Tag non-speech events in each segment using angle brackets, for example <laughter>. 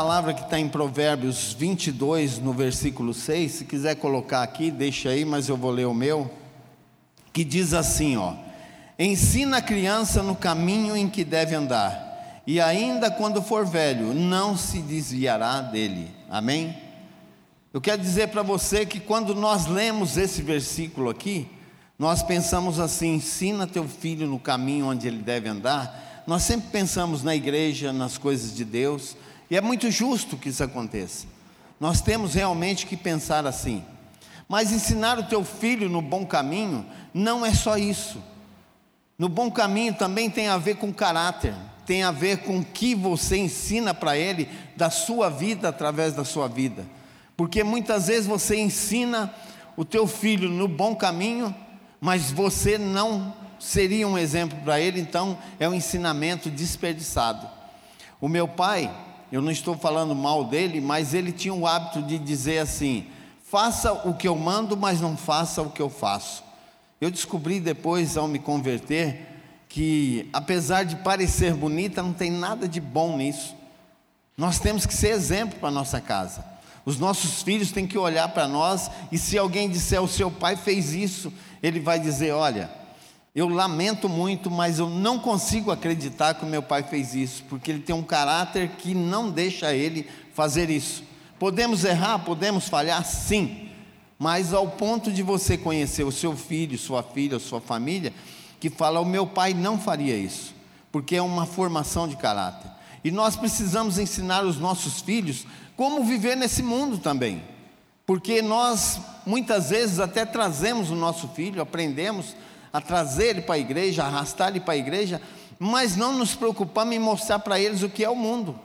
palavra que está em Provérbios 22, no versículo 6. Se quiser colocar aqui, deixa aí, mas eu vou ler o meu. Que diz assim: ó, ensina a criança no caminho em que deve andar, e ainda quando for velho, não se desviará dele. Amém? Eu quero dizer para você que quando nós lemos esse versículo aqui, nós pensamos assim: ensina teu filho no caminho onde ele deve andar. Nós sempre pensamos na igreja, nas coisas de Deus, e é muito justo que isso aconteça. Nós temos realmente que pensar assim. Mas ensinar o teu filho no bom caminho não é só isso. No bom caminho também tem a ver com caráter, tem a ver com o que você ensina para ele da sua vida através da sua vida. Porque muitas vezes você ensina o teu filho no bom caminho, mas você não seria um exemplo para ele, então é um ensinamento desperdiçado. O meu pai, eu não estou falando mal dele, mas ele tinha o hábito de dizer assim: faça o que eu mando, mas não faça o que eu faço. Eu descobri depois, ao me converter, que apesar de parecer bonita, não tem nada de bom nisso. Nós temos que ser exemplo para nossa casa. Os nossos filhos têm que olhar para nós e se alguém disser o seu pai fez isso, ele vai dizer: Olha, eu lamento muito, mas eu não consigo acreditar que o meu pai fez isso, porque ele tem um caráter que não deixa ele fazer isso. Podemos errar, podemos falhar, sim, mas ao ponto de você conhecer o seu filho, sua filha, sua família, que fala: O meu pai não faria isso, porque é uma formação de caráter. E nós precisamos ensinar os nossos filhos como viver nesse mundo também. Porque nós muitas vezes até trazemos o nosso filho, aprendemos a trazer ele para a igreja, arrastar ele para a igreja, mas não nos preocupamos em mostrar para eles o que é o mundo.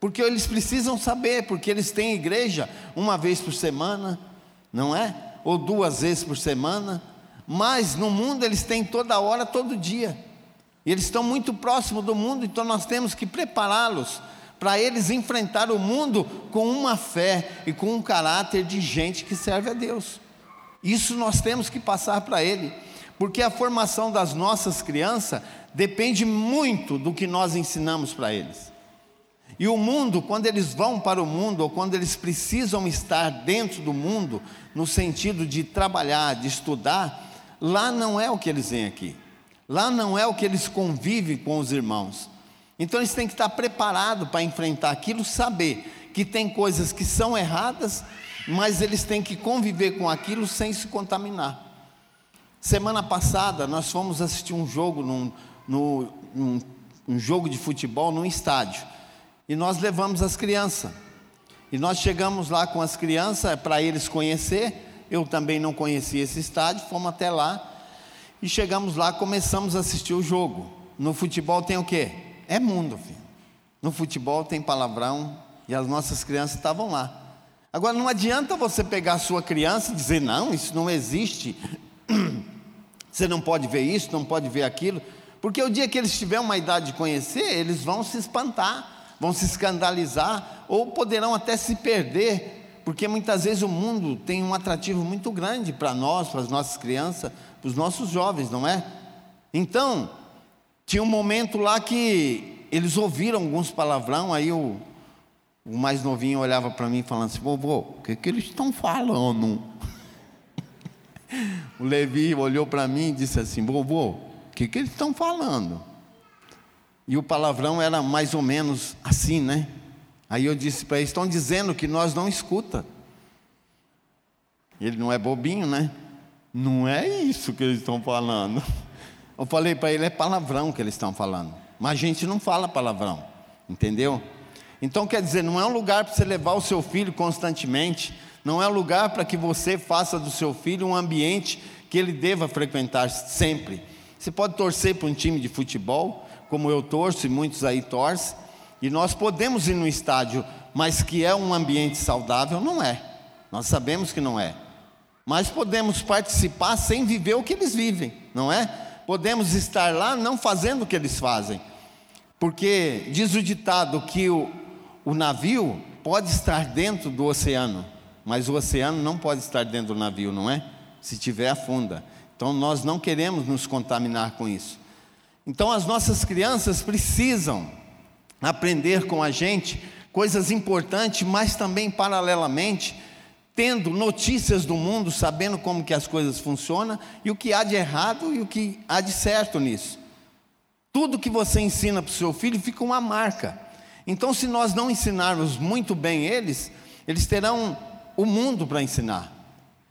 Porque eles precisam saber, porque eles têm igreja uma vez por semana, não é? Ou duas vezes por semana, mas no mundo eles têm toda hora, todo dia. E eles estão muito próximos do mundo, então nós temos que prepará-los para eles enfrentar o mundo com uma fé e com um caráter de gente que serve a Deus. Isso nós temos que passar para ele, porque a formação das nossas crianças depende muito do que nós ensinamos para eles. E o mundo, quando eles vão para o mundo, ou quando eles precisam estar dentro do mundo, no sentido de trabalhar, de estudar, lá não é o que eles vêm aqui. Lá não é o que eles convivem com os irmãos. Então eles têm que estar preparados para enfrentar aquilo, saber que tem coisas que são erradas, mas eles têm que conviver com aquilo sem se contaminar. Semana passada nós fomos assistir um jogo num, num, num um jogo de futebol num estádio e nós levamos as crianças. E nós chegamos lá com as crianças para eles conhecer. Eu também não conhecia esse estádio, fomos até lá e chegamos lá, começamos a assistir o jogo. No futebol tem o quê? É mundo, filho. No futebol tem palavrão e as nossas crianças estavam lá. Agora não adianta você pegar a sua criança e dizer, não, isso não existe. <clears throat> Você não pode ver isso, não pode ver aquilo. Porque o dia que eles tiverem uma idade de conhecer, eles vão se espantar, vão se escandalizar, ou poderão até se perder, porque muitas vezes o mundo tem um atrativo muito grande para nós, para as nossas crianças, para os nossos jovens, não é? Então, tinha um momento lá que eles ouviram alguns palavrão, aí o, o mais novinho olhava para mim falando assim: vovô, o que, que eles estão falando? O Levi olhou para mim e disse assim: vovô, o que, que eles estão falando? E o palavrão era mais ou menos assim, né? Aí eu disse para eles: estão dizendo que nós não escuta. Ele não é bobinho, né? Não é isso que eles estão falando. <laughs> Eu falei para ele, é palavrão que eles estão falando. Mas a gente não fala palavrão, entendeu? Então quer dizer, não é um lugar para você levar o seu filho constantemente, não é lugar para que você faça do seu filho um ambiente que ele deva frequentar sempre. Você pode torcer para um time de futebol, como eu torço e muitos aí torcem, e nós podemos ir no estádio, mas que é um ambiente saudável, não é. Nós sabemos que não é. Mas podemos participar sem viver o que eles vivem, não é? podemos estar lá não fazendo o que eles fazem. Porque diz o ditado que o, o navio pode estar dentro do oceano, mas o oceano não pode estar dentro do navio, não é? Se tiver, afunda. Então nós não queremos nos contaminar com isso. Então as nossas crianças precisam aprender com a gente coisas importantes, mas também paralelamente tendo notícias do mundo, sabendo como que as coisas funcionam e o que há de errado e o que há de certo nisso. Tudo que você ensina para o seu filho fica uma marca. Então, se nós não ensinarmos muito bem eles, eles terão o mundo para ensinar.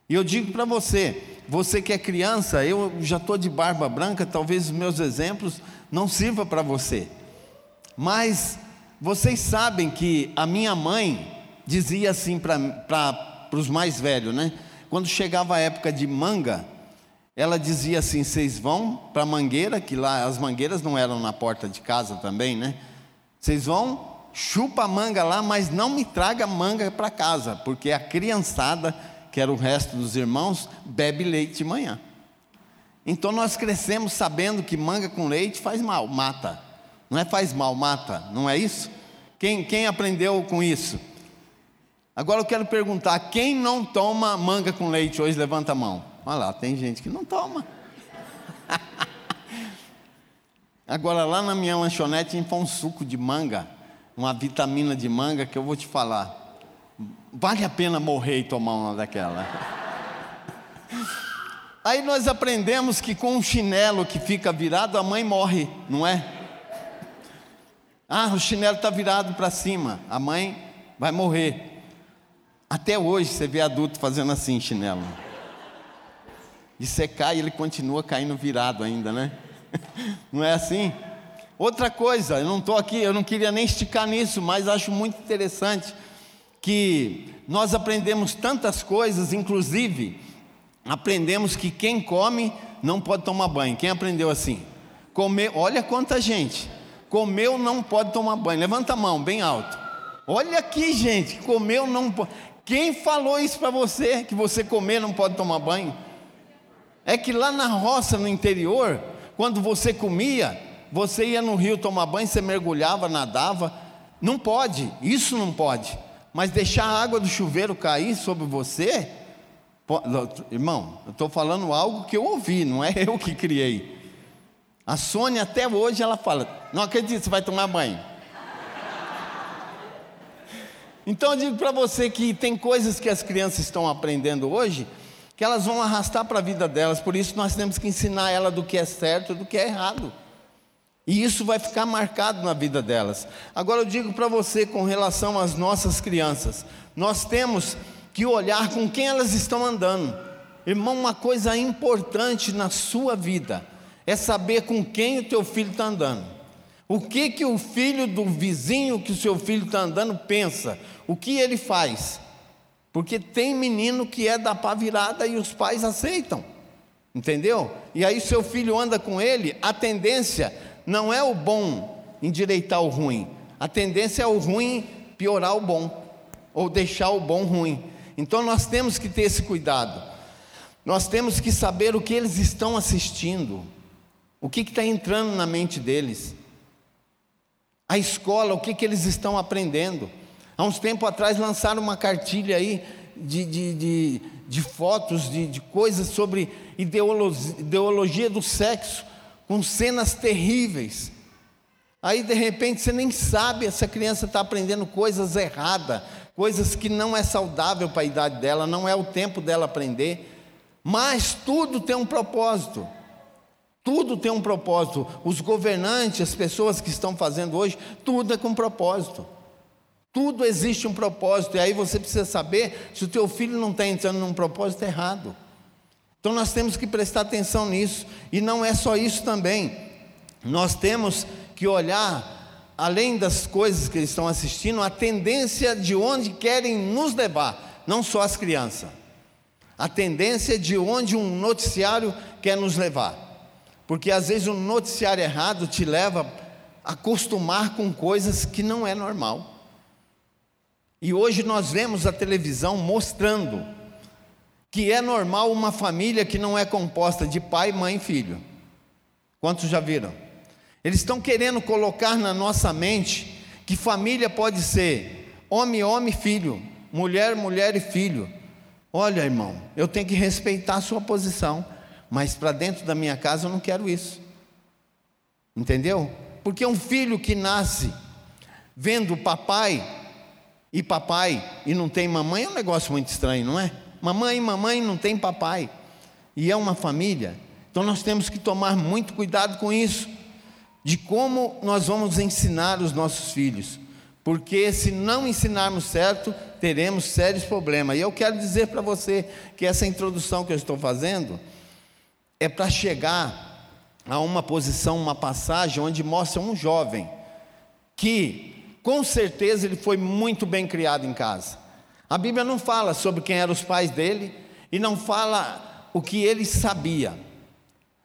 E eu digo para você, você que é criança, eu já estou de barba branca, talvez os meus exemplos não sirvam para você. Mas vocês sabem que a minha mãe dizia assim para os mais velhos, né? Quando chegava a época de manga, ela dizia assim: vocês vão para a mangueira, que lá as mangueiras não eram na porta de casa também, né? Vocês vão, chupa a manga lá, mas não me traga manga para casa, porque a criançada, que era o resto dos irmãos, bebe leite de manhã. Então nós crescemos sabendo que manga com leite faz mal, mata. Não é faz mal, mata, não é isso? Quem, quem aprendeu com isso? Agora eu quero perguntar: quem não toma manga com leite hoje, levanta a mão. Olha lá, tem gente que não toma. <laughs> Agora lá na minha lanchonete tem um suco de manga, uma vitamina de manga que eu vou te falar. Vale a pena morrer e tomar uma daquela. <laughs> Aí nós aprendemos que com um chinelo que fica virado, a mãe morre, não é? Ah, o chinelo está virado para cima, a mãe vai morrer. Até hoje você vê adulto fazendo assim, chinelo. E você cai, ele continua caindo virado ainda, né? <laughs> Não é assim? Outra coisa, eu não estou aqui, eu não queria nem esticar nisso, mas acho muito interessante que nós aprendemos tantas coisas, inclusive aprendemos que quem come não pode tomar banho. Quem aprendeu assim? Comer, olha quanta gente. Comeu não pode tomar banho. Levanta a mão bem alto. Olha aqui, gente, comeu não pode. Quem falou isso para você que você comer não pode tomar banho? É que lá na roça, no interior, quando você comia, você ia no rio tomar banho, você mergulhava, nadava. Não pode, isso não pode. Mas deixar a água do chuveiro cair sobre você, irmão, eu estou falando algo que eu ouvi, não é <laughs> eu que criei. A Sônia até hoje ela fala: Não acredito, você vai tomar banho. Então eu digo para você que tem coisas que as crianças estão aprendendo hoje que elas vão arrastar para a vida delas. Por isso nós temos que ensinar ela do que é certo e do que é errado. E isso vai ficar marcado na vida delas. Agora eu digo para você com relação às nossas crianças, nós temos que olhar com quem elas estão andando. Irmão, uma coisa importante na sua vida é saber com quem o teu filho está andando. O que que o filho do vizinho que o seu filho está andando pensa? O que ele faz? Porque tem menino que é da pá virada e os pais aceitam. Entendeu? E aí seu filho anda com ele, a tendência não é o bom endireitar o ruim. A tendência é o ruim piorar o bom ou deixar o bom ruim. Então nós temos que ter esse cuidado. Nós temos que saber o que eles estão assistindo, o que está entrando na mente deles. A escola, o que, que eles estão aprendendo. Há uns tempos atrás lançaram uma cartilha aí de, de, de, de fotos, de, de coisas sobre ideologia, ideologia do sexo, com cenas terríveis. Aí de repente você nem sabe, essa criança está aprendendo coisas erradas, coisas que não é saudável para a idade dela, não é o tempo dela aprender. Mas tudo tem um propósito. Tudo tem um propósito. Os governantes, as pessoas que estão fazendo hoje, tudo é com propósito. Tudo existe um propósito, e aí você precisa saber se o teu filho não está entrando num propósito errado. Então nós temos que prestar atenção nisso, e não é só isso também. Nós temos que olhar, além das coisas que eles estão assistindo, a tendência de onde querem nos levar, não só as crianças. A tendência de onde um noticiário quer nos levar. Porque às vezes um noticiário errado te leva a acostumar com coisas que não é normal. E hoje nós vemos a televisão mostrando que é normal uma família que não é composta de pai, mãe e filho. Quantos já viram? Eles estão querendo colocar na nossa mente que família pode ser homem, homem, filho, mulher, mulher e filho. Olha, irmão, eu tenho que respeitar a sua posição, mas para dentro da minha casa eu não quero isso. Entendeu? Porque um filho que nasce vendo papai e papai e não tem mamãe é um negócio muito estranho, não é? Mamãe mamãe não tem papai. E é uma família. Então nós temos que tomar muito cuidado com isso, de como nós vamos ensinar os nossos filhos. Porque se não ensinarmos certo, teremos sérios problemas. E eu quero dizer para você que essa introdução que eu estou fazendo é para chegar a uma posição, uma passagem onde mostra um jovem que, com certeza, ele foi muito bem criado em casa. A Bíblia não fala sobre quem eram os pais dele e não fala o que ele sabia,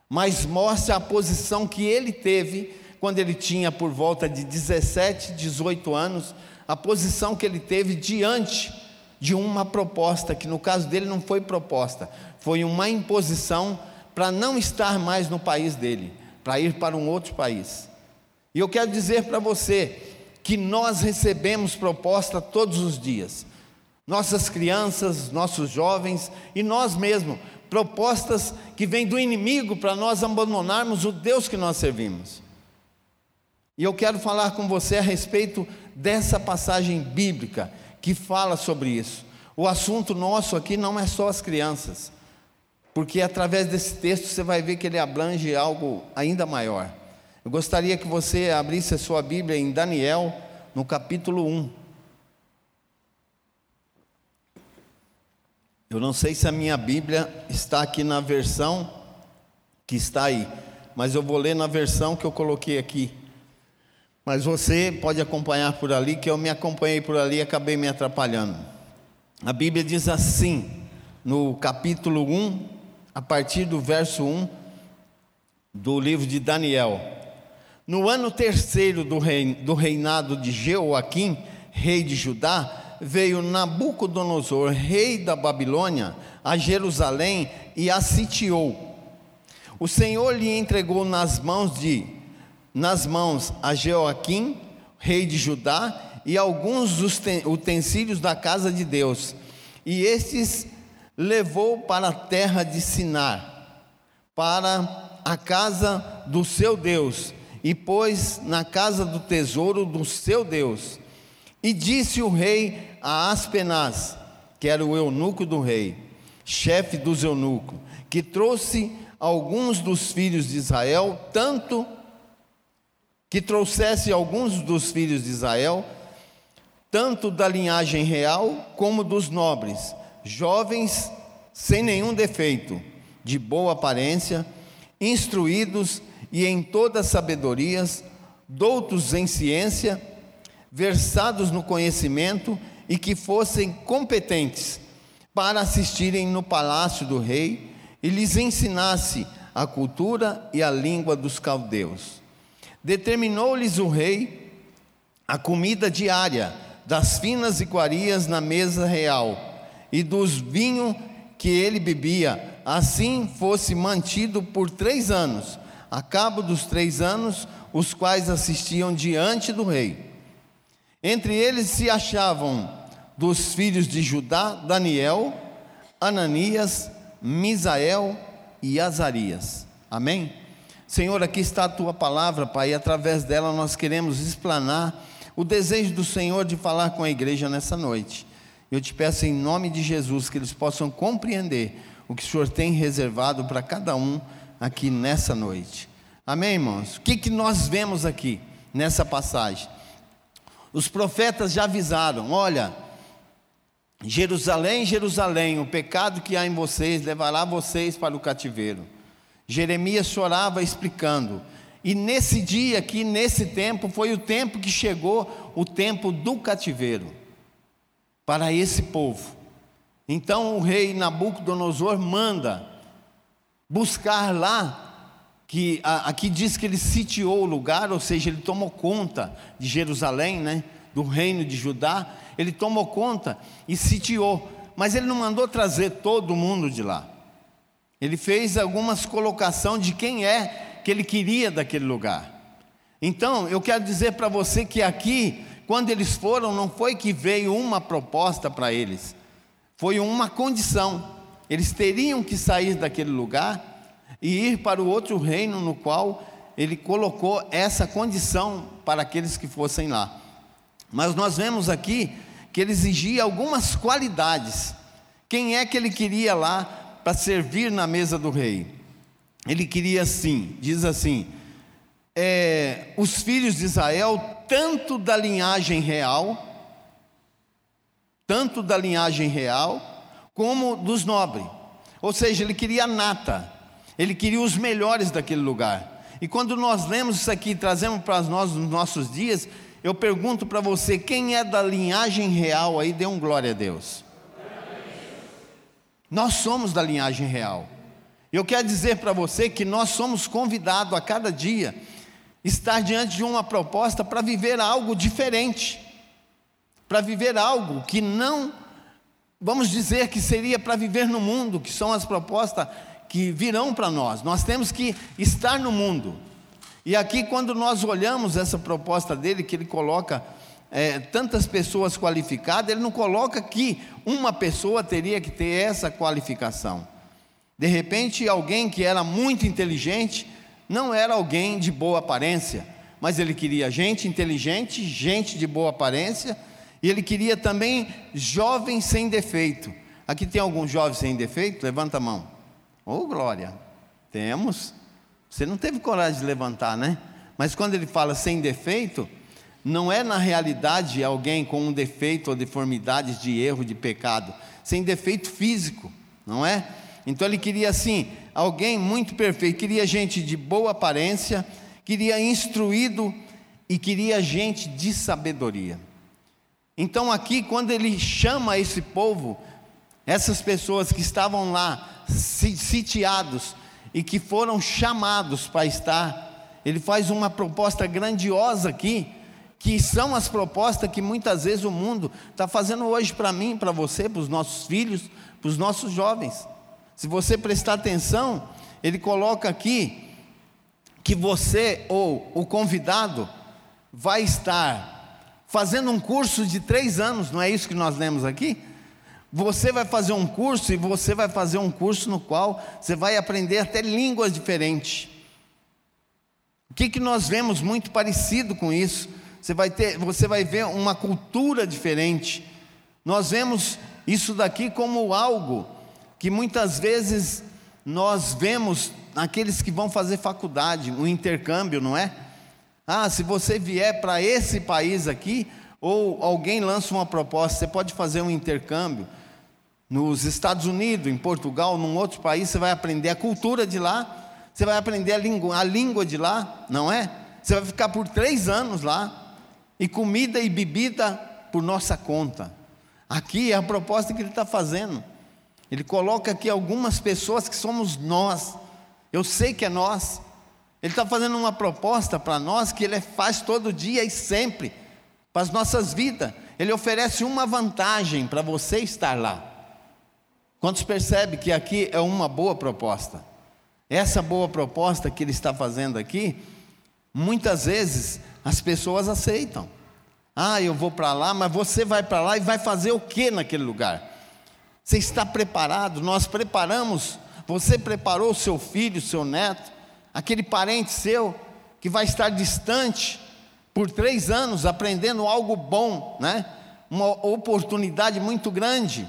mas mostra a posição que ele teve quando ele tinha por volta de 17, 18 anos, a posição que ele teve diante de uma proposta, que no caso dele não foi proposta, foi uma imposição para não estar mais no país dele, para ir para um outro país. E eu quero dizer para você que nós recebemos proposta todos os dias nossas crianças, nossos jovens e nós mesmos, propostas que vêm do inimigo para nós abandonarmos o Deus que nós servimos. E eu quero falar com você a respeito dessa passagem bíblica que fala sobre isso. O assunto nosso aqui não é só as crianças, porque através desse texto você vai ver que ele abrange algo ainda maior. Eu gostaria que você abrisse a sua Bíblia em Daniel, no capítulo 1. Eu não sei se a minha Bíblia está aqui na versão que está aí, mas eu vou ler na versão que eu coloquei aqui. Mas você pode acompanhar por ali, que eu me acompanhei por ali e acabei me atrapalhando. A Bíblia diz assim, no capítulo 1, a partir do verso 1 do livro de Daniel. No ano terceiro do, reinado de Jeoaquim, rei de Judá, veio Nabucodonosor, rei da Babilônia, a Jerusalém e a sitiou. O Senhor lhe entregou nas mãos de nas mãos a Jeoaquim, rei de Judá, e alguns dos utensílios da casa de Deus. E estes levou para a terra de Sinar, para a casa do seu Deus, e pôs na casa do tesouro do seu Deus. E disse o rei a Aspenaz, que era o eunuco do rei, chefe dos eunucos, que trouxe alguns dos filhos de Israel, tanto que trouxesse alguns dos filhos de Israel, tanto da linhagem real como dos nobres, jovens sem nenhum defeito, de boa aparência, instruídos e em todas sabedorias, doutos em ciência, versados no conhecimento e que fossem competentes para assistirem no palácio do rei e lhes ensinasse a cultura e a língua dos caldeus. Determinou-lhes o rei a comida diária das finas iguarias na mesa real e dos vinhos que ele bebia, assim fosse mantido por três anos. A cabo dos três anos, os quais assistiam diante do rei. Entre eles se achavam dos filhos de Judá, Daniel, Ananias, Misael e Azarias. Amém? Senhor, aqui está a tua palavra, Pai, e através dela nós queremos explanar o desejo do Senhor de falar com a igreja nessa noite. Eu te peço em nome de Jesus que eles possam compreender o que o Senhor tem reservado para cada um aqui nessa noite. Amém, irmãos? O que, que nós vemos aqui nessa passagem? Os profetas já avisaram: olha, Jerusalém, Jerusalém, o pecado que há em vocês levará vocês para o cativeiro. Jeremias chorava explicando. E nesse dia aqui, nesse tempo, foi o tempo que chegou o tempo do cativeiro para esse povo. Então o rei Nabucodonosor manda buscar lá que aqui diz que ele sitiou o lugar, ou seja, ele tomou conta de Jerusalém, né, do reino de Judá, ele tomou conta e sitiou, mas ele não mandou trazer todo mundo de lá. Ele fez algumas colocação de quem é que ele queria daquele lugar. Então, eu quero dizer para você que aqui, quando eles foram, não foi que veio uma proposta para eles, foi uma condição. Eles teriam que sair daquele lugar e ir para o outro reino no qual ele colocou essa condição para aqueles que fossem lá. Mas nós vemos aqui que ele exigia algumas qualidades. Quem é que ele queria lá para servir na mesa do rei? Ele queria assim, diz assim: é, os filhos de Israel, tanto da linhagem real, tanto da linhagem real, como dos nobres. Ou seja, ele queria nata, ele queria os melhores daquele lugar. E quando nós lemos isso aqui, trazemos para nós nos nossos dias, eu pergunto para você, quem é da linhagem real aí, dê um glória a Deus. Nós somos da linhagem real. Eu quero dizer para você que nós somos convidados a cada dia estar diante de uma proposta para viver algo diferente, para viver algo que não, vamos dizer que seria para viver no mundo, que são as propostas que virão para nós. Nós temos que estar no mundo. E aqui, quando nós olhamos essa proposta dele, que ele coloca é, tantas pessoas qualificadas, ele não coloca que uma pessoa teria que ter essa qualificação. De repente, alguém que era muito inteligente, não era alguém de boa aparência, mas ele queria gente inteligente, gente de boa aparência, e ele queria também jovens sem defeito. Aqui tem algum jovem sem defeito? Levanta a mão. Ô oh, glória, temos. Você não teve coragem de levantar, né? Mas quando ele fala sem defeito, não é na realidade alguém com um defeito ou deformidades de erro, de pecado, sem defeito físico, não é? Então ele queria assim, alguém muito perfeito, queria gente de boa aparência, queria instruído e queria gente de sabedoria. Então aqui quando ele chama esse povo, essas pessoas que estavam lá sitiados e que foram chamados para estar, ele faz uma proposta grandiosa aqui, que são as propostas que muitas vezes o mundo está fazendo hoje para mim, para você, para os nossos filhos, para os nossos jovens. Se você prestar atenção, ele coloca aqui que você ou o convidado vai estar fazendo um curso de três anos, não é isso que nós lemos aqui? Você vai fazer um curso e você vai fazer um curso no qual você vai aprender até línguas diferentes. O que, que nós vemos muito parecido com isso? Você vai, ter, você vai ver uma cultura diferente. Nós vemos isso daqui como algo que muitas vezes nós vemos naqueles que vão fazer faculdade, um intercâmbio, não é? Ah, se você vier para esse país aqui, ou alguém lança uma proposta, você pode fazer um intercâmbio nos Estados Unidos, em Portugal, num outro país, você vai aprender a cultura de lá, você vai aprender a língua, a língua de lá, não é? Você vai ficar por três anos lá e comida e bebida por nossa conta. Aqui é a proposta que ele está fazendo. Ele coloca aqui algumas pessoas que somos nós. Eu sei que é nós. Ele está fazendo uma proposta para nós que ele faz todo dia e sempre, para as nossas vidas. Ele oferece uma vantagem para você estar lá. Quantos percebem que aqui é uma boa proposta? Essa boa proposta que ele está fazendo aqui, muitas vezes as pessoas aceitam. Ah, eu vou para lá, mas você vai para lá e vai fazer o que naquele lugar? Você está preparado? Nós preparamos. Você preparou o seu filho, o seu neto, aquele parente seu que vai estar distante por três anos aprendendo algo bom, né? Uma oportunidade muito grande.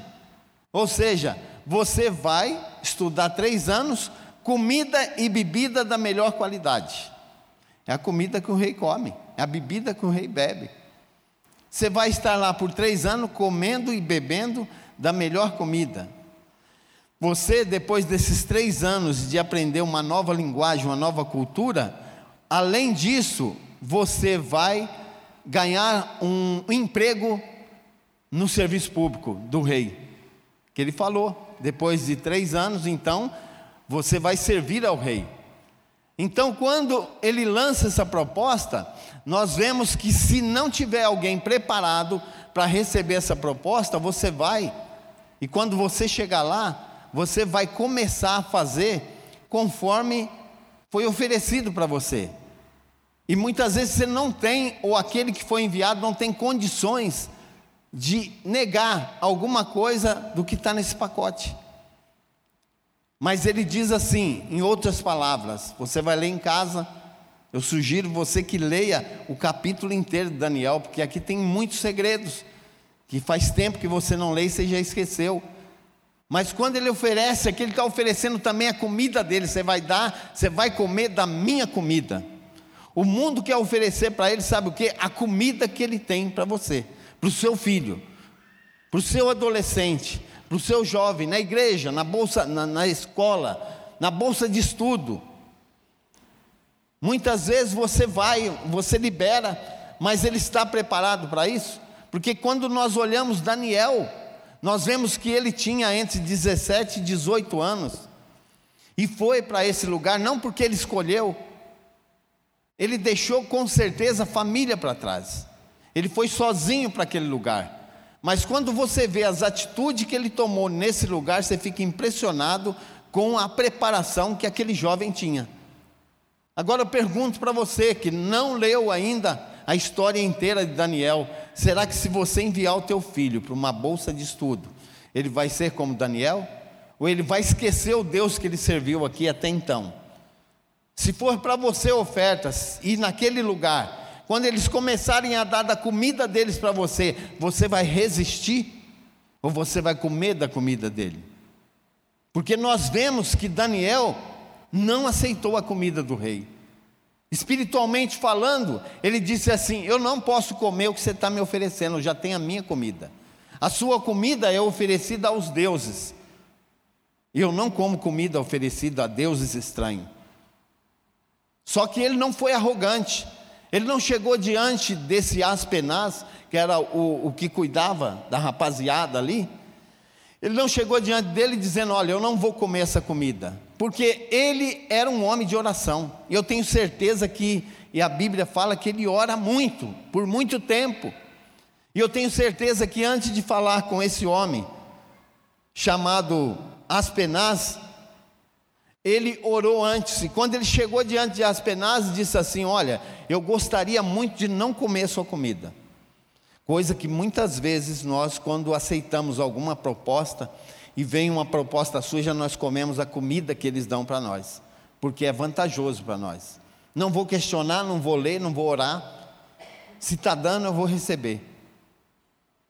Ou seja, você vai estudar três anos, comida e bebida da melhor qualidade. É a comida que o rei come, é a bebida que o rei bebe. Você vai estar lá por três anos comendo e bebendo da melhor comida. Você, depois desses três anos de aprender uma nova linguagem, uma nova cultura, além disso, você vai ganhar um emprego no serviço público do rei. Que ele falou, depois de três anos, então, você vai servir ao rei. Então, quando ele lança essa proposta, nós vemos que se não tiver alguém preparado para receber essa proposta, você vai, e quando você chegar lá, você vai começar a fazer conforme foi oferecido para você. E muitas vezes você não tem, ou aquele que foi enviado não tem condições de negar alguma coisa do que está nesse pacote. Mas ele diz assim, em outras palavras, você vai ler em casa, eu sugiro você que leia o capítulo inteiro de Daniel, porque aqui tem muitos segredos. que faz tempo que você não lê e você já esqueceu. Mas quando ele oferece, aqui ele está oferecendo também a comida dele. Você vai dar, você vai comer da minha comida. O mundo quer oferecer para ele, sabe o que? A comida que ele tem para você, para o seu filho, para o seu adolescente, para o seu jovem, na igreja, na bolsa, na, na escola, na bolsa de estudo. Muitas vezes você vai, você libera, mas ele está preparado para isso? Porque quando nós olhamos Daniel, nós vemos que ele tinha entre 17 e 18 anos, e foi para esse lugar não porque ele escolheu, ele deixou com certeza a família para trás, ele foi sozinho para aquele lugar. Mas quando você vê as atitudes que ele tomou nesse lugar, você fica impressionado com a preparação que aquele jovem tinha. Agora eu pergunto para você que não leu ainda a história inteira de Daniel, será que se você enviar o teu filho para uma bolsa de estudo, ele vai ser como Daniel? Ou ele vai esquecer o Deus que ele serviu aqui até então? Se for para você ofertas e naquele lugar, quando eles começarem a dar da comida deles para você, você vai resistir ou você vai comer da comida dele? Porque nós vemos que Daniel não aceitou a comida do rei. Espiritualmente falando, ele disse assim: Eu não posso comer o que você está me oferecendo, eu já tenho a minha comida. A sua comida é oferecida aos deuses. E eu não como comida oferecida a deuses estranhos. Só que ele não foi arrogante. Ele não chegou diante desse Aspenaz, que era o, o que cuidava da rapaziada ali. Ele não chegou diante dele dizendo: Olha, eu não vou comer essa comida porque ele era um homem de oração. E eu tenho certeza que, e a Bíblia fala que ele ora muito, por muito tempo. E eu tenho certeza que antes de falar com esse homem, chamado Aspenaz, ele orou antes, e quando ele chegou diante de Aspenaz, disse assim: Olha, eu gostaria muito de não comer sua comida. Coisa que muitas vezes nós, quando aceitamos alguma proposta, e vem uma proposta suja, nós comemos a comida que eles dão para nós, porque é vantajoso para nós. Não vou questionar, não vou ler, não vou orar. Se está dando, eu vou receber.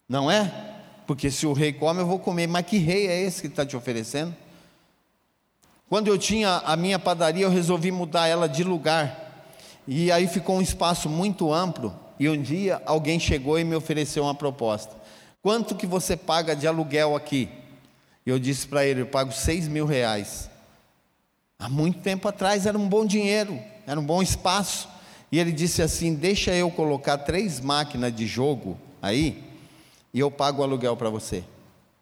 Não é? Porque se o rei come, eu vou comer. Mas que rei é esse que está te oferecendo? Quando eu tinha a minha padaria, eu resolvi mudar ela de lugar. E aí ficou um espaço muito amplo. E um dia alguém chegou e me ofereceu uma proposta. Quanto que você paga de aluguel aqui? Eu disse para ele: eu pago seis mil reais. Há muito tempo atrás era um bom dinheiro, era um bom espaço. E ele disse assim: deixa eu colocar três máquinas de jogo aí, e eu pago o aluguel para você.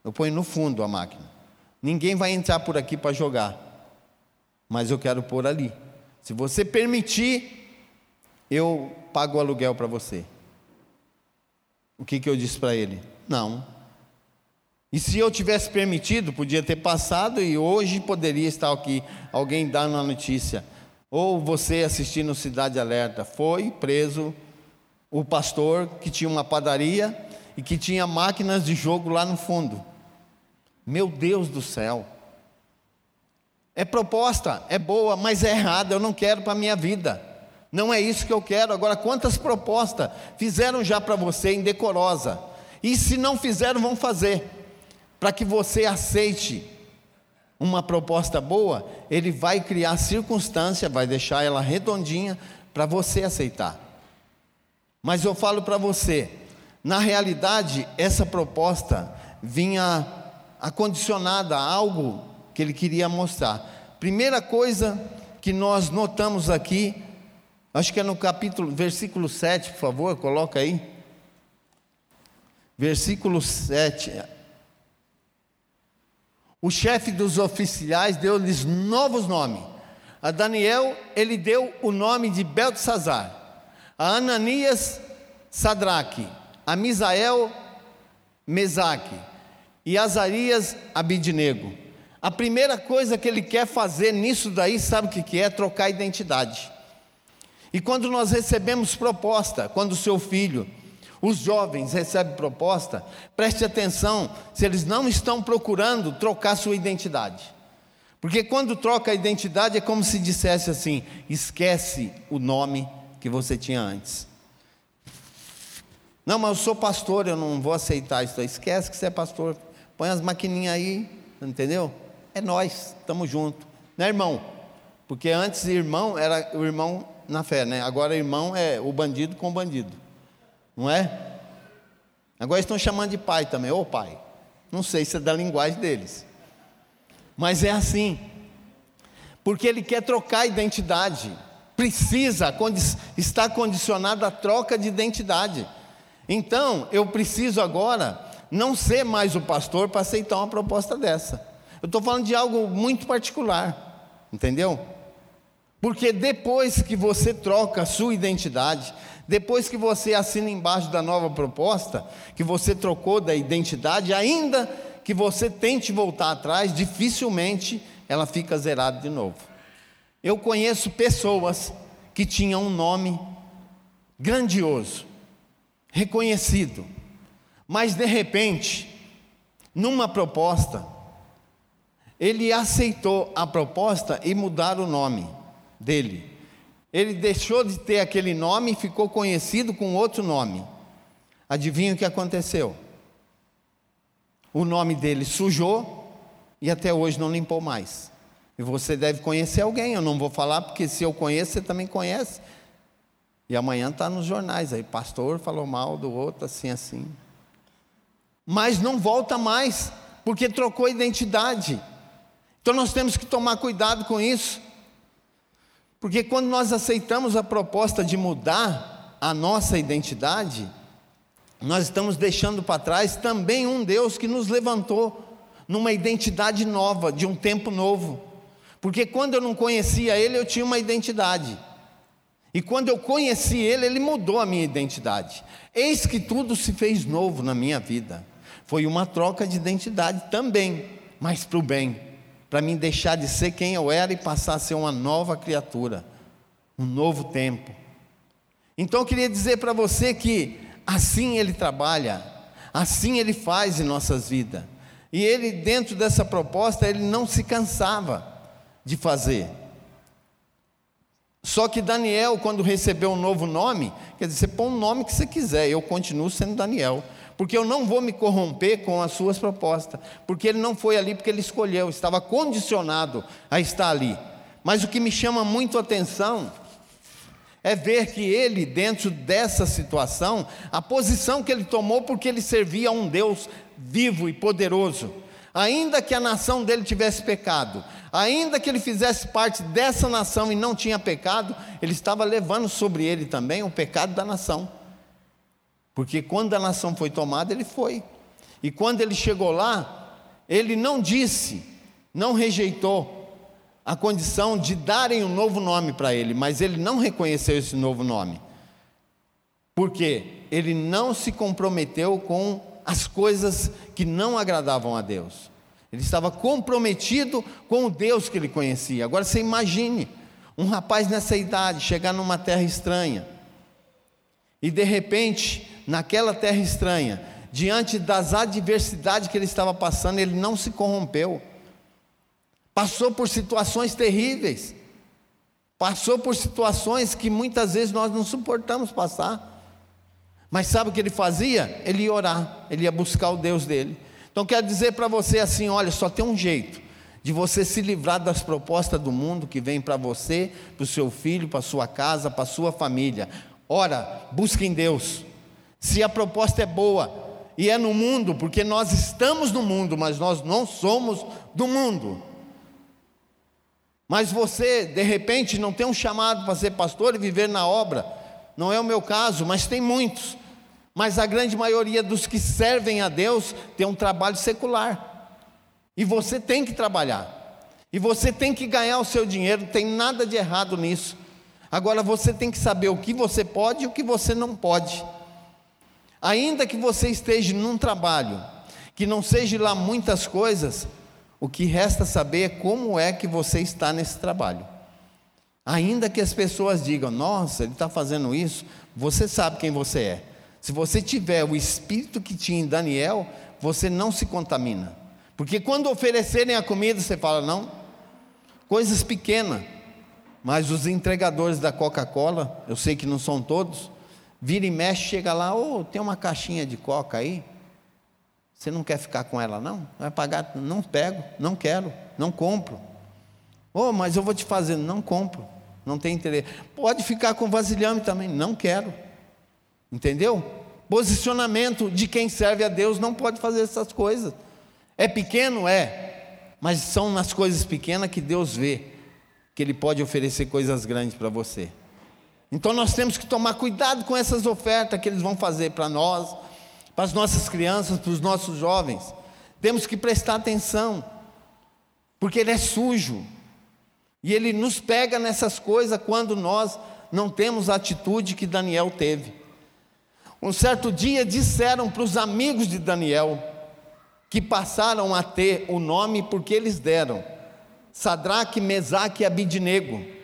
Eu ponho no fundo a máquina. Ninguém vai entrar por aqui para jogar, mas eu quero pôr ali. Se você permitir, eu pago o aluguel para você. O que, que eu disse para ele? Não, e se eu tivesse permitido, podia ter passado e hoje poderia estar aqui alguém dando a notícia. Ou você assistindo Cidade Alerta, foi preso o pastor que tinha uma padaria e que tinha máquinas de jogo lá no fundo. Meu Deus do céu. É proposta, é boa, mas é errada, eu não quero para a minha vida. Não é isso que eu quero. Agora, quantas propostas fizeram já para você indecorosa? E se não fizeram, vão fazer para que você aceite uma proposta boa, ele vai criar circunstância, vai deixar ela redondinha para você aceitar. Mas eu falo para você, na realidade, essa proposta vinha acondicionada a algo que ele queria mostrar. Primeira coisa que nós notamos aqui, acho que é no capítulo, versículo 7, por favor, coloca aí. Versículo 7. O chefe dos oficiais deu-lhes novos nomes. A Daniel, ele deu o nome de Beltesazar. A Ananias, Sadraque. A Misael, Mesaque. E Azarias, Abidnego. A primeira coisa que ele quer fazer nisso daí, sabe o que é? Trocar identidade. E quando nós recebemos proposta, quando o seu filho os jovens recebem proposta, preste atenção se eles não estão procurando trocar sua identidade. Porque quando troca a identidade é como se dissesse assim: esquece o nome que você tinha antes. Não, mas eu sou pastor, eu não vou aceitar isso. Esquece que você é pastor. Põe as maquininhas aí, entendeu? É nós, estamos juntos. Não é irmão? Porque antes irmão era o irmão na fé, né? Agora irmão é o bandido com o bandido. Não é? Agora estão chamando de pai também, ô pai. Não sei se é da linguagem deles. Mas é assim. Porque ele quer trocar a identidade. Precisa, está condicionado à troca de identidade. Então, eu preciso agora não ser mais o pastor para aceitar uma proposta dessa. Eu estou falando de algo muito particular, entendeu? Porque depois que você troca a sua identidade, depois que você assina embaixo da nova proposta, que você trocou da identidade, ainda que você tente voltar atrás, dificilmente ela fica zerada de novo. Eu conheço pessoas que tinham um nome grandioso, reconhecido, mas de repente, numa proposta, ele aceitou a proposta e mudar o nome dele. Ele deixou de ter aquele nome e ficou conhecido com outro nome. Adivinha o que aconteceu? O nome dele sujou e até hoje não limpou mais. E você deve conhecer alguém, eu não vou falar porque se eu conheço, você também conhece. E amanhã está nos jornais aí, pastor falou mal do outro, assim, assim. Mas não volta mais, porque trocou identidade. Então nós temos que tomar cuidado com isso. Porque quando nós aceitamos a proposta de mudar a nossa identidade, nós estamos deixando para trás também um Deus que nos levantou numa identidade nova, de um tempo novo. Porque quando eu não conhecia Ele, eu tinha uma identidade. E quando eu conheci Ele, Ele mudou a minha identidade. Eis que tudo se fez novo na minha vida. Foi uma troca de identidade também, mas para o bem. Para mim deixar de ser quem eu era e passar a ser uma nova criatura. Um novo tempo. Então eu queria dizer para você que assim Ele trabalha, assim Ele faz em nossas vidas. E Ele, dentro dessa proposta, Ele não se cansava de fazer. Só que Daniel, quando recebeu um novo nome, quer dizer, você põe um nome que você quiser, eu continuo sendo Daniel, porque eu não vou me corromper com as suas propostas, porque ele não foi ali porque ele escolheu, estava condicionado a estar ali. Mas o que me chama muito a atenção é ver que ele, dentro dessa situação, a posição que ele tomou, porque ele servia a um Deus vivo e poderoso, ainda que a nação dele tivesse pecado, ainda que ele fizesse parte dessa nação e não tinha pecado, ele estava levando sobre ele também o pecado da nação. Porque quando a nação foi tomada, ele foi. E quando ele chegou lá, ele não disse, não rejeitou a condição de darem um novo nome para ele, mas ele não reconheceu esse novo nome. Porque ele não se comprometeu com as coisas que não agradavam a Deus. Ele estava comprometido com o Deus que ele conhecia. Agora você imagine um rapaz nessa idade chegar numa terra estranha e de repente, naquela terra estranha, diante das adversidades que ele estava passando, ele não se corrompeu. Passou por situações terríveis. Passou por situações que muitas vezes nós não suportamos passar. Mas sabe o que ele fazia? Ele ia orar, ele ia buscar o Deus dele. Então quero dizer para você assim, olha, só tem um jeito de você se livrar das propostas do mundo que vem para você, para o seu filho, para a sua casa, para a sua família. Ora, busque em Deus. Se a proposta é boa e é no mundo, porque nós estamos no mundo, mas nós não somos do mundo. Mas você, de repente, não tem um chamado para ser pastor e viver na obra. Não é o meu caso, mas tem muitos. Mas a grande maioria dos que servem a Deus tem um trabalho secular. E você tem que trabalhar. E você tem que ganhar o seu dinheiro, tem nada de errado nisso. Agora você tem que saber o que você pode e o que você não pode. Ainda que você esteja num trabalho, que não seja lá muitas coisas, o que resta saber é como é que você está nesse trabalho. Ainda que as pessoas digam, nossa, ele está fazendo isso, você sabe quem você é. Se você tiver o espírito que tinha em Daniel, você não se contamina. Porque quando oferecerem a comida, você fala, não, coisas pequenas. Mas os entregadores da Coca-Cola, eu sei que não são todos, vira e mexe, chega lá, ô, oh, tem uma caixinha de coca aí? Você não quer ficar com ela, não? Vai pagar? Não pego, não quero, não compro. Oh, mas eu vou te fazer, não compro, não tem interesse. Pode ficar com vasilhame também, não quero. Entendeu? Posicionamento de quem serve a Deus não pode fazer essas coisas. É pequeno? É. Mas são nas coisas pequenas que Deus vê que Ele pode oferecer coisas grandes para você. Então nós temos que tomar cuidado com essas ofertas que eles vão fazer para nós, para as nossas crianças, para os nossos jovens. Temos que prestar atenção, porque ele é sujo. E ele nos pega nessas coisas quando nós não temos a atitude que Daniel teve. Um certo dia disseram para os amigos de Daniel, que passaram a ter o nome porque eles deram, Sadraque, Mesaque e Abidnego.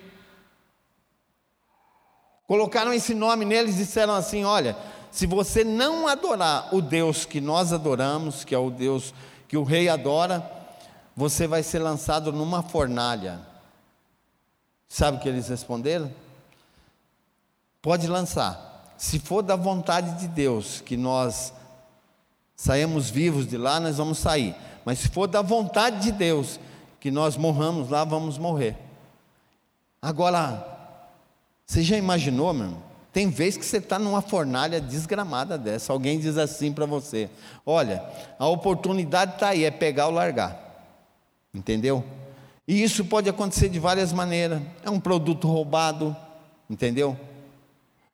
Colocaram esse nome neles e disseram assim: Olha, se você não adorar o Deus que nós adoramos, que é o Deus que o rei adora, você vai ser lançado numa fornalha. Sabe o que eles responderam? Pode lançar. Se for da vontade de Deus que nós saímos vivos de lá, nós vamos sair. Mas se for da vontade de Deus que nós morramos lá, vamos morrer. Agora, você já imaginou, meu irmão? Tem vezes que você está numa fornalha desgramada dessa. Alguém diz assim para você: Olha, a oportunidade está aí, é pegar ou largar. Entendeu? E isso pode acontecer de várias maneiras. É um produto roubado, entendeu?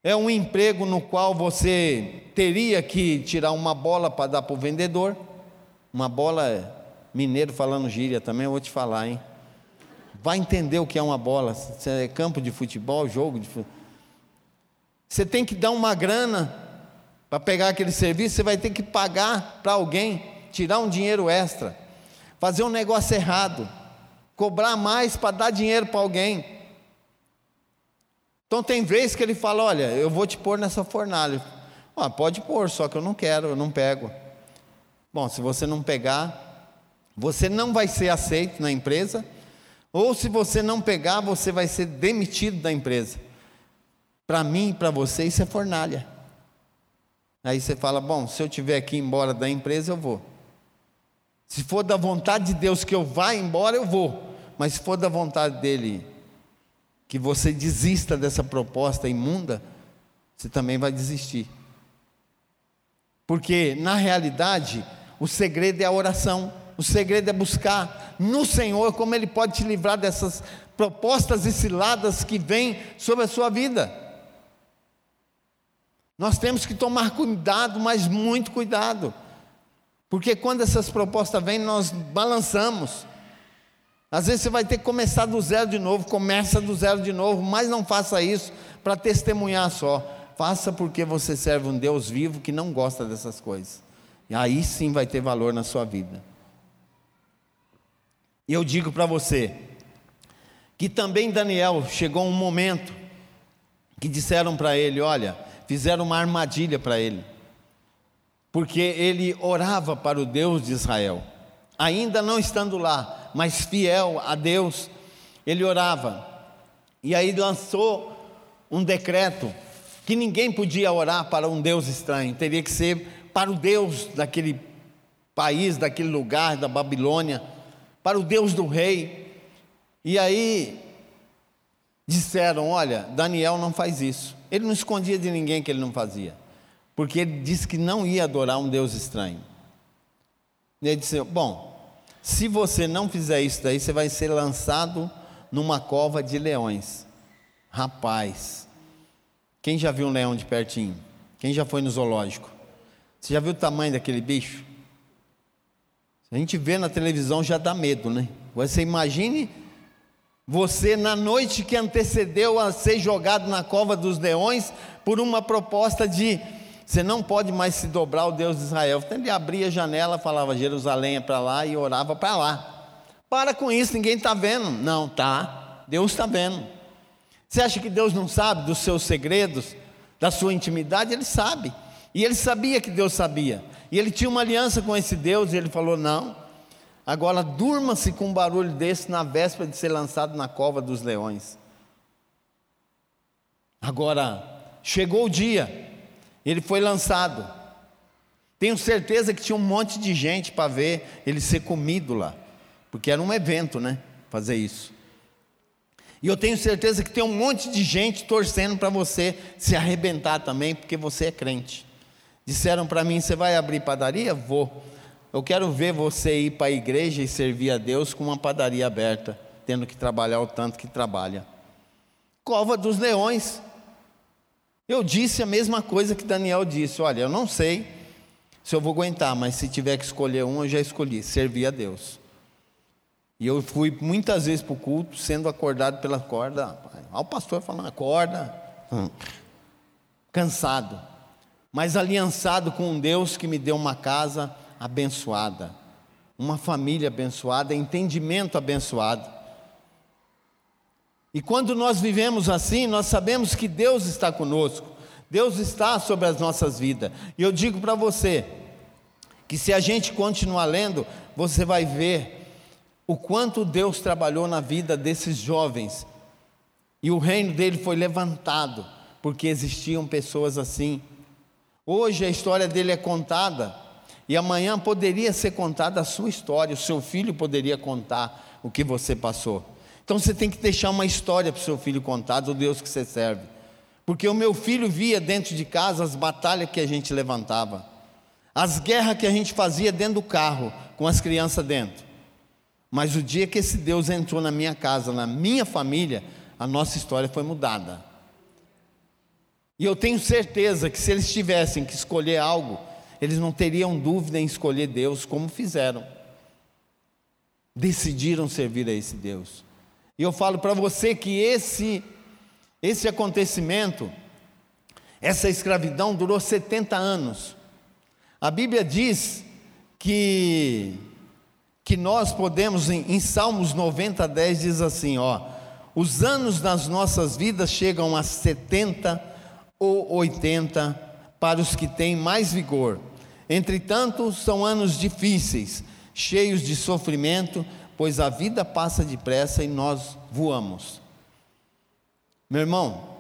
É um emprego no qual você teria que tirar uma bola para dar para o vendedor. Uma bola, mineiro falando gíria também, eu vou te falar, hein? Vai entender o que é uma bola. Se é campo de futebol, jogo de futebol. Você tem que dar uma grana para pegar aquele serviço, você vai ter que pagar para alguém, tirar um dinheiro extra, fazer um negócio errado cobrar mais para dar dinheiro para alguém. Então tem vezes que ele fala: Olha, eu vou te pôr nessa fornalha. Ah, pode pôr, só que eu não quero, eu não pego. Bom, se você não pegar, você não vai ser aceito na empresa, ou se você não pegar, você vai ser demitido da empresa. Para mim para você, isso é fornalha. Aí você fala: Bom, se eu tiver ir embora da empresa, eu vou. Se for da vontade de Deus que eu vá embora, eu vou. Mas se for da vontade dele que você desista dessa proposta imunda, você também vai desistir. Porque, na realidade, o segredo é a oração, o segredo é buscar no Senhor como Ele pode te livrar dessas propostas e ciladas que vêm sobre a sua vida. Nós temos que tomar cuidado, mas muito cuidado, porque quando essas propostas vêm, nós balançamos. Às vezes você vai ter que começar do zero de novo, começa do zero de novo, mas não faça isso para testemunhar só. Faça porque você serve um Deus vivo que não gosta dessas coisas. E aí sim vai ter valor na sua vida. E eu digo para você que também Daniel chegou um momento que disseram para ele, olha, fizeram uma armadilha para ele. Porque ele orava para o Deus de Israel ainda não estando lá, mas fiel a Deus, ele orava. E aí lançou um decreto que ninguém podia orar para um Deus estranho, teria que ser para o Deus daquele país, daquele lugar, da Babilônia, para o Deus do rei. E aí disseram: Olha, Daniel não faz isso. Ele não escondia de ninguém que ele não fazia, porque ele disse que não ia adorar um Deus estranho. E ele disse: Bom, se você não fizer isso daí, você vai ser lançado numa cova de leões. Rapaz, quem já viu um leão de pertinho? Quem já foi no zoológico? Você já viu o tamanho daquele bicho? A gente vê na televisão já dá medo, né? Você imagine você na noite que antecedeu a ser jogado na cova dos leões por uma proposta de você não pode mais se dobrar ao Deus de Israel. Então ele abria a janela, falava Jerusalém é para lá e orava para lá. Para com isso, ninguém está vendo. Não, tá. Deus está vendo. Você acha que Deus não sabe dos seus segredos, da sua intimidade? Ele sabe. E ele sabia que Deus sabia. E ele tinha uma aliança com esse Deus e ele falou: não. Agora durma-se com um barulho desse na véspera de ser lançado na cova dos leões. Agora, chegou o dia Ele foi lançado. Tenho certeza que tinha um monte de gente para ver ele ser comido lá, porque era um evento, né? Fazer isso. E eu tenho certeza que tem um monte de gente torcendo para você se arrebentar também, porque você é crente. Disseram para mim: você vai abrir padaria? Vou. Eu quero ver você ir para a igreja e servir a Deus com uma padaria aberta, tendo que trabalhar o tanto que trabalha. Cova dos Leões. Eu disse a mesma coisa que Daniel disse: olha, eu não sei se eu vou aguentar, mas se tiver que escolher um, eu já escolhi: servir a Deus. E eu fui muitas vezes para o culto, sendo acordado pela corda. Olha o pastor falando, acorda. Hum. Cansado. Mas aliançado com um Deus que me deu uma casa abençoada, uma família abençoada, entendimento abençoado. E quando nós vivemos assim, nós sabemos que Deus está conosco, Deus está sobre as nossas vidas. E eu digo para você, que se a gente continuar lendo, você vai ver o quanto Deus trabalhou na vida desses jovens. E o reino dele foi levantado, porque existiam pessoas assim. Hoje a história dele é contada, e amanhã poderia ser contada a sua história, o seu filho poderia contar o que você passou. Então você tem que deixar uma história para o seu filho contar do Deus que você serve. Porque o meu filho via dentro de casa as batalhas que a gente levantava, as guerras que a gente fazia dentro do carro, com as crianças dentro. Mas o dia que esse Deus entrou na minha casa, na minha família, a nossa história foi mudada. E eu tenho certeza que se eles tivessem que escolher algo, eles não teriam dúvida em escolher Deus como fizeram. Decidiram servir a esse Deus. E eu falo para você que esse esse acontecimento, essa escravidão durou 70 anos. A Bíblia diz que que nós podemos, em, em Salmos 90, 10 diz assim: ó, os anos das nossas vidas chegam a 70 ou 80 para os que têm mais vigor. Entretanto, são anos difíceis, cheios de sofrimento, pois a vida passa depressa e nós voamos. Meu irmão,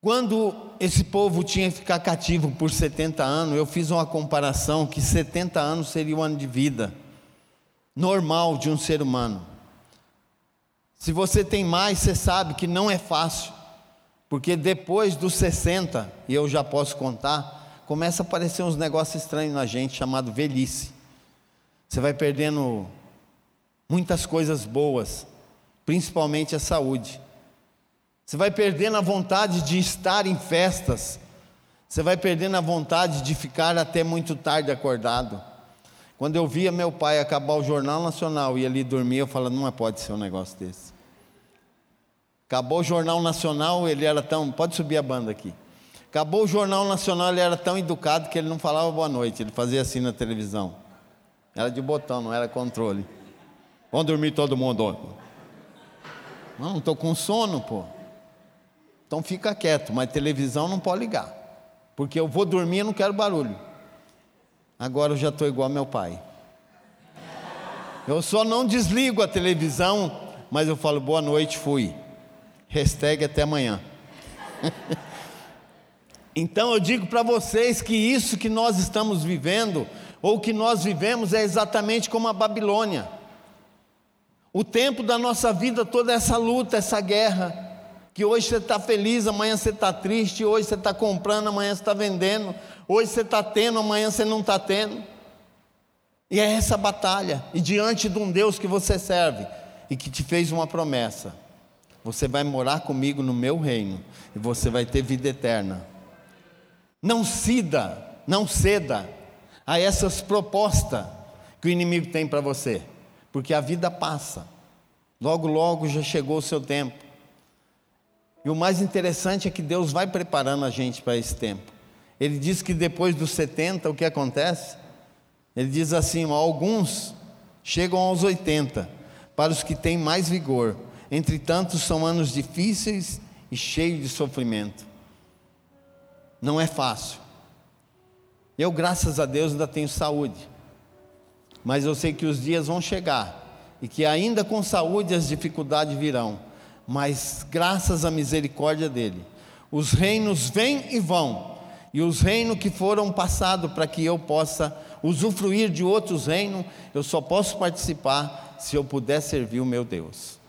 quando esse povo tinha que ficar cativo por 70 anos, eu fiz uma comparação que 70 anos seria o ano de vida normal de um ser humano. Se você tem mais, você sabe que não é fácil, porque depois dos 60, e eu já posso contar, começa a aparecer uns negócios estranhos na gente, chamado velhice. Você vai perdendo muitas coisas boas, principalmente a saúde. Você vai perdendo a vontade de estar em festas. Você vai perdendo a vontade de ficar até muito tarde acordado. Quando eu via meu pai acabar o Jornal Nacional e ali dormir, eu falava, não pode ser um negócio desse. Acabou o Jornal Nacional, ele era tão. Pode subir a banda aqui. Acabou o Jornal Nacional, ele era tão educado que ele não falava boa noite, ele fazia assim na televisão. Era de botão, não era controle. Vamos dormir todo mundo. Não, estou com sono, pô. Então fica quieto, mas televisão não pode ligar. Porque eu vou dormir e não quero barulho. Agora eu já estou igual meu pai. Eu só não desligo a televisão, mas eu falo boa noite, fui. Hashtag até amanhã. <laughs> então eu digo para vocês que isso que nós estamos vivendo, ou que nós vivemos, é exatamente como a Babilônia. O tempo da nossa vida, toda essa luta, essa guerra que hoje você está feliz, amanhã você está triste, hoje você está comprando, amanhã você está vendendo, hoje você está tendo, amanhã você não está tendo. E é essa batalha, e diante de um Deus que você serve e que te fez uma promessa: você vai morar comigo no meu reino e você vai ter vida eterna. Não ceda, não ceda a essas propostas que o inimigo tem para você, porque a vida passa, logo, logo já chegou o seu tempo. E o mais interessante é que Deus vai preparando a gente para esse tempo. Ele diz que depois dos 70, o que acontece? Ele diz assim: alguns chegam aos 80, para os que têm mais vigor. Entretanto, são anos difíceis e cheios de sofrimento. Não é fácil. Eu, graças a Deus, ainda tenho saúde. Mas eu sei que os dias vão chegar e que ainda com saúde as dificuldades virão mas graças à misericórdia dele, os reinos vêm e vão, e os reinos que foram passados para que eu possa usufruir de outros reinos, eu só posso participar se eu puder servir o meu Deus.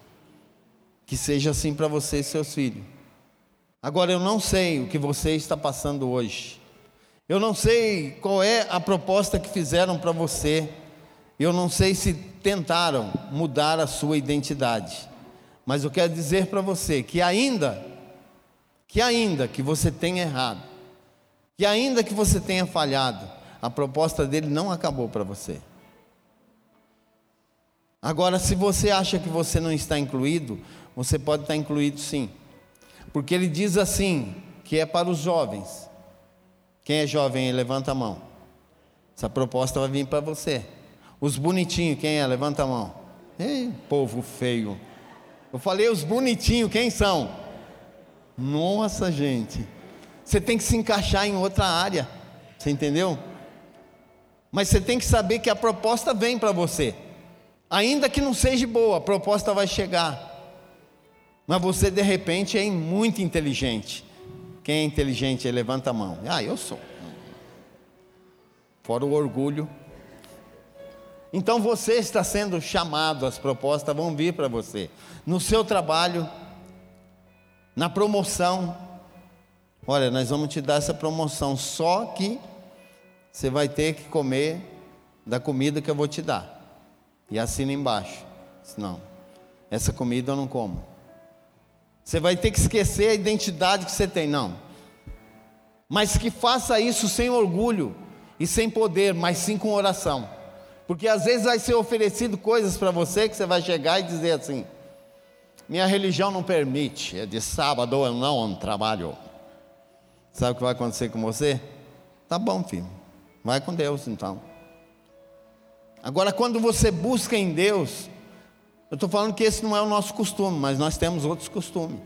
Que seja assim para você e seus filhos. Agora eu não sei o que você está passando hoje. Eu não sei qual é a proposta que fizeram para você. Eu não sei se tentaram mudar a sua identidade. Mas eu quero dizer para você que ainda que ainda que você tenha errado, que ainda que você tenha falhado, a proposta dele não acabou para você. Agora, se você acha que você não está incluído, você pode estar incluído sim. Porque ele diz assim, que é para os jovens. Quem é jovem levanta a mão. Essa proposta vai vir para você. Os bonitinhos, quem é? Levanta a mão. Ei, povo feio. Eu falei os bonitinhos, quem são? Nossa, gente. Você tem que se encaixar em outra área. Você entendeu? Mas você tem que saber que a proposta vem para você. Ainda que não seja boa, a proposta vai chegar. Mas você de repente é muito inteligente. Quem é inteligente levanta a mão. Ah, eu sou. Fora o orgulho. Então você está sendo chamado, as propostas vão vir para você. No seu trabalho, na promoção. Olha, nós vamos te dar essa promoção, só que você vai ter que comer da comida que eu vou te dar. E assina embaixo. Não, essa comida eu não como. Você vai ter que esquecer a identidade que você tem, não. Mas que faça isso sem orgulho e sem poder, mas sim com oração. Porque às vezes vai ser oferecido coisas para você que você vai chegar e dizer assim: minha religião não permite, é de sábado eu não trabalho. Sabe o que vai acontecer com você? Tá bom, filho. Vai com Deus então. Agora, quando você busca em Deus, eu estou falando que esse não é o nosso costume, mas nós temos outros costumes.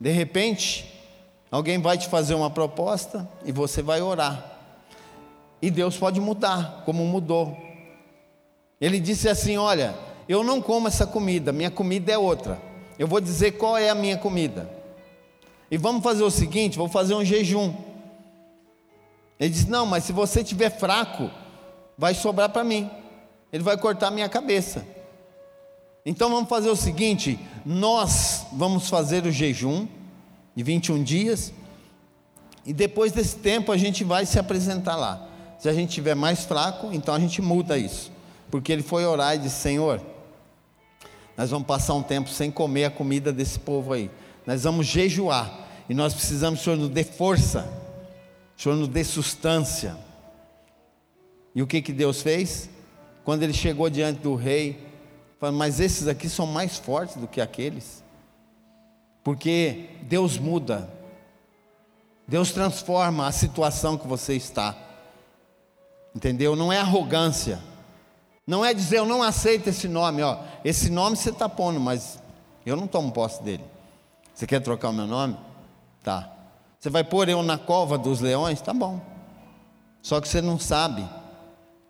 De repente, alguém vai te fazer uma proposta e você vai orar. E Deus pode mudar, como mudou. Ele disse assim: Olha, eu não como essa comida, minha comida é outra. Eu vou dizer qual é a minha comida. E vamos fazer o seguinte: vou fazer um jejum. Ele disse: Não, mas se você estiver fraco, vai sobrar para mim. Ele vai cortar minha cabeça. Então vamos fazer o seguinte: nós vamos fazer o jejum de 21 dias, e depois desse tempo a gente vai se apresentar lá. Se a gente estiver mais fraco, então a gente muda isso. Porque ele foi orar e disse: Senhor, nós vamos passar um tempo sem comer a comida desse povo aí. Nós vamos jejuar. E nós precisamos, Senhor, nos dê força. Senhor, nos dê sustância. E o que, que Deus fez? Quando ele chegou diante do rei, Mas esses aqui são mais fortes do que aqueles. Porque Deus muda. Deus transforma a situação que você está. Entendeu? Não é arrogância. Não é dizer eu não aceito esse nome, ó. Esse nome você está pondo, mas eu não tomo posse dele. Você quer trocar o meu nome? Tá. Você vai pôr eu na cova dos leões? Tá bom. Só que você não sabe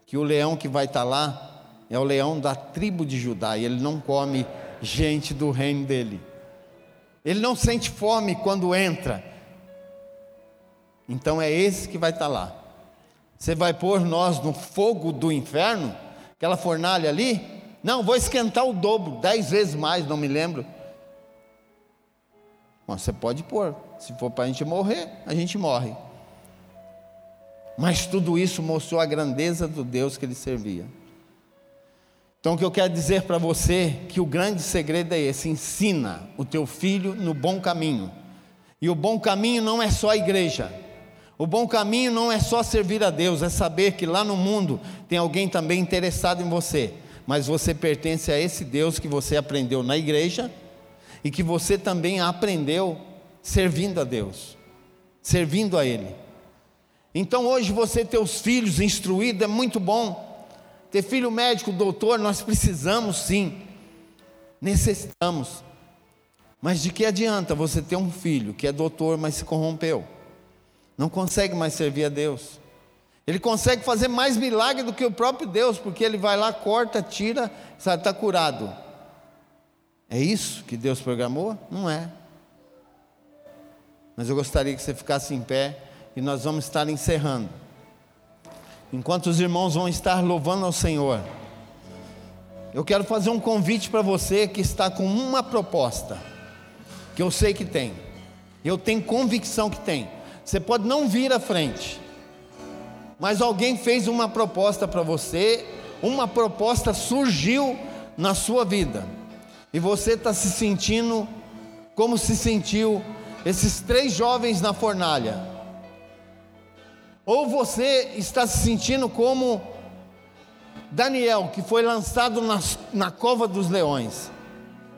que o leão que vai estar tá lá é o leão da tribo de Judá e ele não come gente do reino dele. Ele não sente fome quando entra. Então é esse que vai estar tá lá. Você vai pôr nós no fogo do inferno? aquela fornalha ali? Não, vou esquentar o dobro, dez vezes mais, não me lembro. Bom, você pode pôr, se for para a gente morrer, a gente morre. Mas tudo isso mostrou a grandeza do Deus que ele servia. Então o que eu quero dizer para você que o grande segredo é esse: ensina o teu filho no bom caminho. E o bom caminho não é só a igreja. O bom caminho não é só servir a Deus, é saber que lá no mundo tem alguém também interessado em você, mas você pertence a esse Deus que você aprendeu na igreja e que você também aprendeu servindo a Deus, servindo a Ele. Então hoje você ter os filhos instruídos é muito bom. Ter filho médico, doutor, nós precisamos sim, necessitamos. Mas de que adianta você ter um filho que é doutor, mas se corrompeu? não consegue mais servir a Deus. Ele consegue fazer mais milagre do que o próprio Deus, porque ele vai lá, corta, tira, está curado. É isso que Deus programou? Não é. Mas eu gostaria que você ficasse em pé e nós vamos estar encerrando. Enquanto os irmãos vão estar louvando ao Senhor, eu quero fazer um convite para você que está com uma proposta, que eu sei que tem, eu tenho convicção que tem. Você pode não vir à frente, mas alguém fez uma proposta para você, uma proposta surgiu na sua vida, e você está se sentindo como se sentiu esses três jovens na fornalha. Ou você está se sentindo como Daniel, que foi lançado na, na cova dos leões.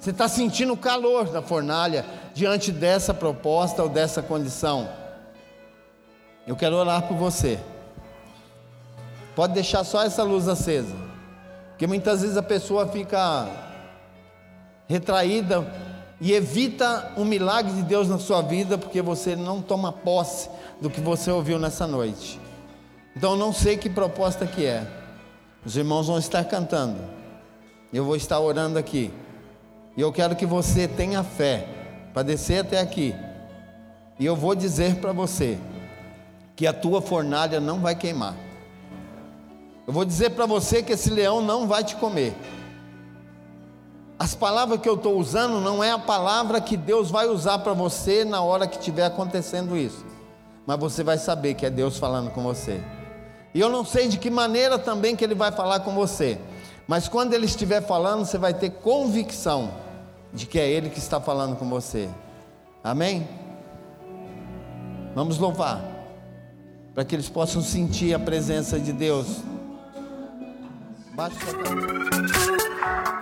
Você está sentindo o calor da fornalha diante dessa proposta ou dessa condição. Eu quero orar por você. Pode deixar só essa luz acesa. Porque muitas vezes a pessoa fica retraída e evita um milagre de Deus na sua vida porque você não toma posse do que você ouviu nessa noite. Então não sei que proposta que é. Os irmãos vão estar cantando. Eu vou estar orando aqui. E eu quero que você tenha fé para descer até aqui. E eu vou dizer para você que a tua fornalha não vai queimar. Eu vou dizer para você que esse leão não vai te comer. As palavras que eu estou usando não é a palavra que Deus vai usar para você na hora que estiver acontecendo isso, mas você vai saber que é Deus falando com você. E eu não sei de que maneira também que Ele vai falar com você, mas quando Ele estiver falando, você vai ter convicção de que é Ele que está falando com você. Amém? Vamos louvar, para que eles possam sentir a presença de Deus. Baixe sua cabeça.